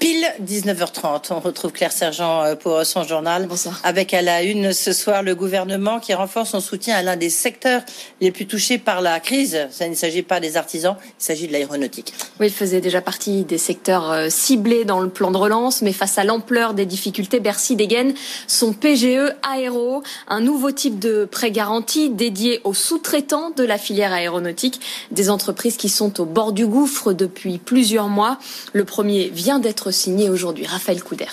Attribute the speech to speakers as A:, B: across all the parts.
A: pile 19h30. On retrouve Claire Sergent euh, pour son journal.
B: Bonsoir.
A: Avec à la une ce soir le gouvernement qui renforce son soutien à l'un des secteurs les plus touchés par la crise. Ça ne s'agit pas des artisans, il s'agit de l'aéronautique.
B: Oui, il faisait déjà partie des secteurs euh, ciblés dans le plan de relance, mais face à l'ampleur des difficultés, Bercy dégaine son PGE Aéro, un nouveau type de prêt garanti dédié aux sous-traitants de la filière aéronautique, des entreprises qui sont au bord du gouffre depuis plusieurs mois. Le premier vient d'être signé aujourd'hui. Raphaël Couder.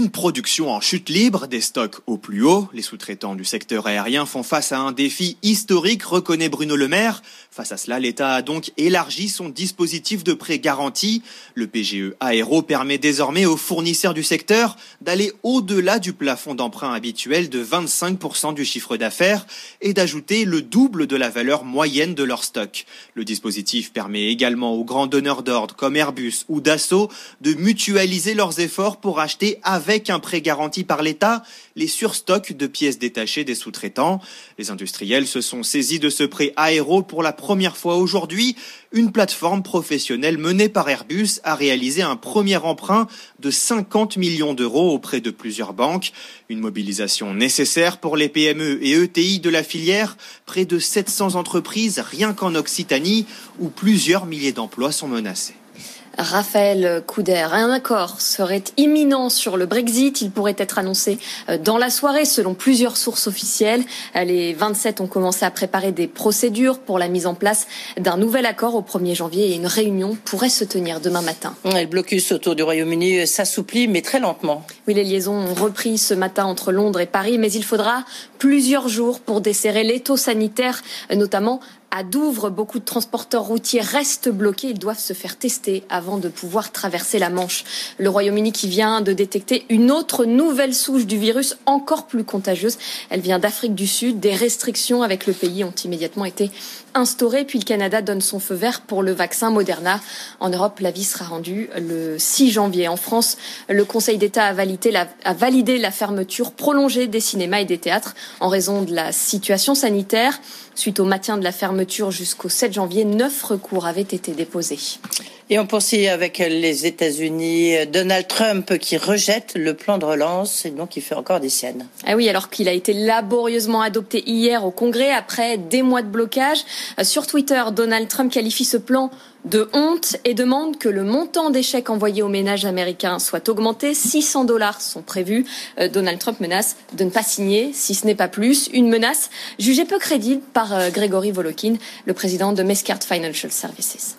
C: Une production en chute libre, des stocks au plus haut. Les sous-traitants du secteur aérien font face à un défi historique, reconnaît Bruno Le Maire. Face à cela, l'État a donc élargi son dispositif de prêt garanti. Le PGE Aéro permet désormais aux fournisseurs du secteur d'aller au-delà du plafond d'emprunt habituel de 25% du chiffre d'affaires et d'ajouter le double de la valeur moyenne de leur stock. Le dispositif permet également aux grands donneurs d'ordre comme Airbus ou Dassault de mutualiser leurs efforts pour acheter avec un prêt garanti par l'État les surstocks de pièces détachées des sous-traitants. Les industriels se sont saisis de ce prêt aéro pour la première fois aujourd'hui. Une plateforme professionnelle menée par Airbus a réalisé un premier emprunt de 50 millions d'euros auprès de plusieurs banques. Une mobilisation nécessaire pour les PME et ETI de la filière. Près de 700 entreprises rien qu'en Occitanie où plusieurs milliers d'emplois sont menacés.
B: Raphaël Couder. Un accord serait imminent sur le Brexit. Il pourrait être annoncé euh, dans la soirée, selon plusieurs sources officielles. Euh, Les 27 ont commencé à préparer des procédures pour la mise en place d'un nouvel accord au 1er janvier et une réunion pourrait se tenir demain matin.
A: Le blocus autour du Royaume-Uni s'assouplit, mais très lentement.
B: Oui, les liaisons ont repris ce matin entre Londres et Paris, mais il faudra plusieurs jours pour desserrer l'étau sanitaire, notamment à Douvres, beaucoup de transporteurs routiers restent bloqués. Ils doivent se faire tester avant de pouvoir traverser la Manche. Le Royaume-Uni qui vient de détecter une autre nouvelle souche du virus encore plus contagieuse. Elle vient d'Afrique du Sud. Des restrictions avec le pays ont immédiatement été instaurées. Puis le Canada donne son feu vert pour le vaccin Moderna. En Europe, l'avis sera rendu le 6 janvier. En France, le Conseil d'État a validé, la, a validé la fermeture prolongée des cinémas et des théâtres en raison de la situation sanitaire. Suite au maintien de la fermeture jusqu'au 7 janvier, neuf recours avaient été déposés.
A: Et on poursuit avec les États-Unis. Donald Trump qui rejette le plan de relance et donc il fait encore des siennes.
B: Ah oui, alors qu'il a été laborieusement adopté hier au Congrès après des mois de blocage. Sur Twitter, Donald Trump qualifie ce plan de honte et demande que le montant des chèques envoyés aux ménages américains soit augmenté. 600 dollars sont prévus. Euh, Donald Trump menace de ne pas signer, si ce n'est pas plus. Une menace jugée peu crédible par euh, Gregory Volokin, le président de Mescart Financial Services.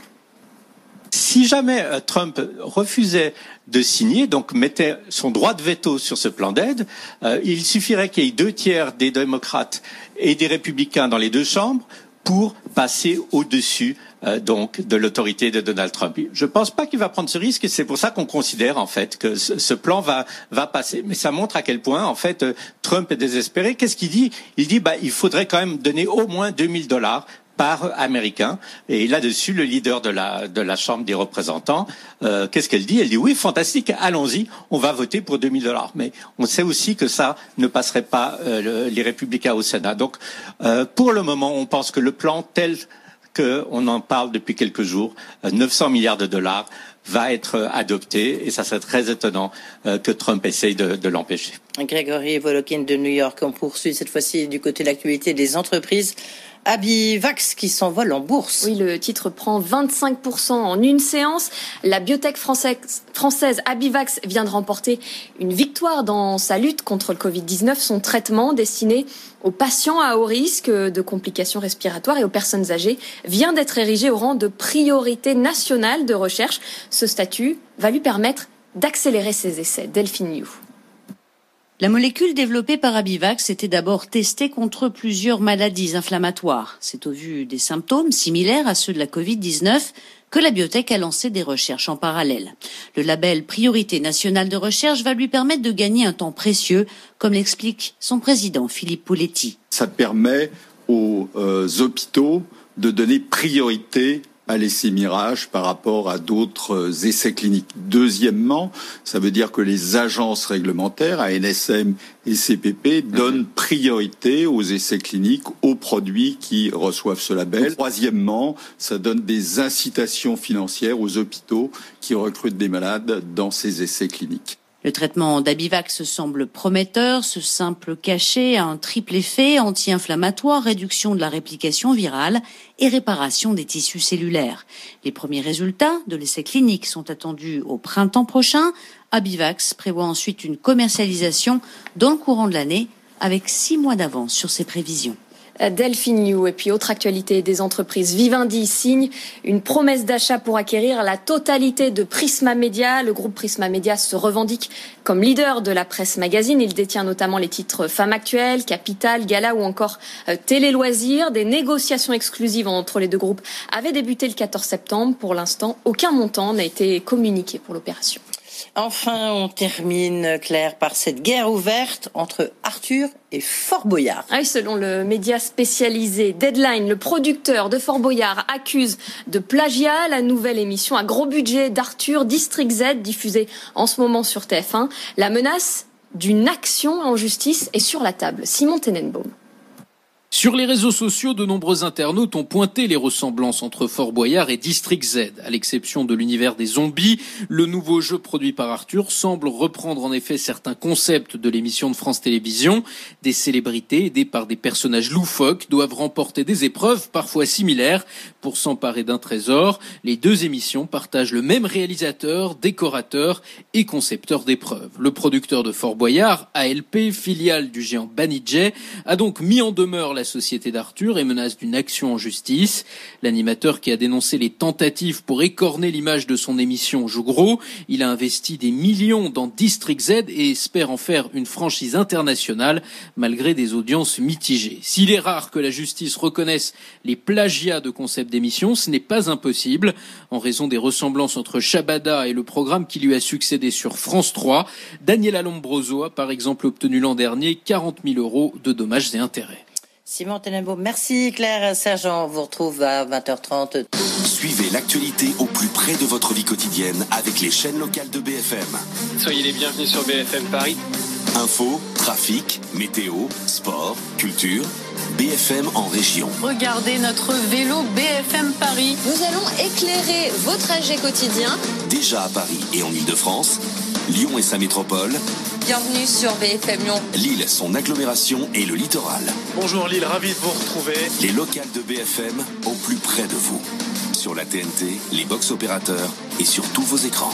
D: Si jamais euh, Trump refusait de signer, donc mettait son droit de veto sur ce plan d'aide, euh, il suffirait qu'il y ait deux tiers des démocrates et des républicains dans les deux chambres pour passer au-dessus euh, donc de l'autorité de Donald Trump. Je ne pense pas qu'il va prendre ce risque et c'est pour ça qu'on considère en fait que ce, plan va va passer. Mais ça montre à quel point en fait Trump est désespéré. Qu'est-ce qu'il dit? Il dit bah il faudrait quand même donner au moins 2000 dollars par américain. Et là-dessus, le leader de la, de la Chambre des représentants, euh, qu'est-ce qu'elle dit? Elle dit oui, fantastique, allons-y, on va voter pour 2000 dollars. Mais on sait aussi que ça ne passerait pas euh, les républicains au Sénat. Donc, euh, pour le moment, on pense que le plan tel qu'on en parle depuis quelques jours, 900 milliards de dollars, va être adopté et ça serait très étonnant que Trump essaye de, l'empêcher.
A: Grégory Volokin de New York, on poursuit cette fois-ci du côté de l'actualité des entreprises. Abivax qui s'envole en bourse.
B: Oui, le titre prend 25% en une séance. La biotech française, Abivax vient de remporter une victoire dans sa lutte contre le Covid-19. Son traitement destiné aux patients à haut risque de complications respiratoires et aux personnes âgées vient d'être érigé au rang de priorité nationale de recherche. Ce statut va lui permettre d'accélérer ses essais. Delphine New.
E: La molécule développée par Abivax était d'abord testée contre plusieurs maladies inflammatoires. C'est au vu des symptômes similaires à ceux de la Covid-19 que la biotech a lancé des recherches en parallèle. Le label Priorité nationale de recherche va lui permettre de gagner un temps précieux, comme l'explique son président Philippe Pouletti.
F: Ça permet aux euh, hôpitaux de donner priorité à l'essai Mirage par rapport à d'autres essais cliniques. Deuxièmement, ça veut dire que les agences réglementaires, ANSM et CPP, mhm. donnent priorité aux essais cliniques, aux produits qui reçoivent ce label. Troisièmement, ça donne des incitations financières aux hôpitaux qui recrutent des malades dans ces essais cliniques.
E: Le traitement d'Abivax semble prometteur. Ce simple cachet a un triple effet anti-inflammatoire, réduction de la réplication virale et réparation des tissus cellulaires. Les premiers résultats de l'essai clinique sont attendus au printemps prochain. Abivax prévoit ensuite une commercialisation dans le courant de l'année avec six mois d'avance sur ses prévisions.
B: Delphine New. Et puis, autre actualité des entreprises. Vivendi signe une promesse d'achat pour acquérir la totalité de Prisma Media. Le groupe Prisma Media se revendique comme leader de la presse magazine. Il détient notamment les titres Femme Actuelle, Capital, Gala ou encore euh, Télé Loisirs. Des négociations exclusives entre les deux groupes avaient débuté le 14 septembre. Pour l'instant, aucun montant n'a été communiqué pour l'opération.
A: Enfin, on termine, Claire, par cette guerre ouverte entre Arthur et Fort Boyard.
B: Ah selon le média spécialisé Deadline, le producteur de Fort Boyard accuse de plagiat la nouvelle émission à gros budget d'Arthur District Z diffusée en ce moment sur TF1. La menace d'une action en justice est sur la table. Simon Tenenbaum.
G: Sur les réseaux sociaux, de nombreux internautes ont pointé les ressemblances entre Fort Boyard et District Z. À l'exception de l'univers des zombies, le nouveau jeu produit par Arthur semble reprendre en effet certains concepts de l'émission de France Télévisions. Des célébrités aidées par des personnages loufoques doivent remporter des épreuves parfois similaires pour s'emparer d'un trésor. Les deux émissions partagent le même réalisateur, décorateur et concepteur d'épreuves. Le producteur de Fort Boyard, ALP, filiale du géant Banijay, a donc mis en demeure la société d'Arthur et menace d'une action en justice. L'animateur qui a dénoncé les tentatives pour écorner l'image de son émission joue gros. Il a investi des millions dans District Z et espère en faire une franchise internationale malgré des audiences mitigées. S'il est rare que la justice reconnaisse les plagiats de concepts d'émission, ce n'est pas impossible en raison des ressemblances entre Shabada et le programme qui lui a succédé sur France 3. Daniel Alombroso a par exemple obtenu l'an dernier 40 000 euros de dommages et intérêts.
A: Simon Tenenbaum, merci Claire. Sergent, on vous retrouve à 20h30.
H: Suivez l'actualité au plus près de votre vie quotidienne avec les chaînes locales de BFM.
I: Soyez les bienvenus sur BFM Paris.
H: Info, trafic, météo, sport, culture.
I: BFM en région.
J: Regardez notre vélo BFM Paris.
K: Nous allons éclairer vos trajets quotidiens.
I: Déjà à Paris et en Ile-de-France, Lyon et sa métropole.
K: Bienvenue sur BFM Lyon.
I: Lille, son agglomération et le littoral.
L: Bonjour Lille, ravi de vous retrouver.
I: Les locales de BFM au plus près de vous. Sur la TNT, les box opérateurs et sur tous vos écrans.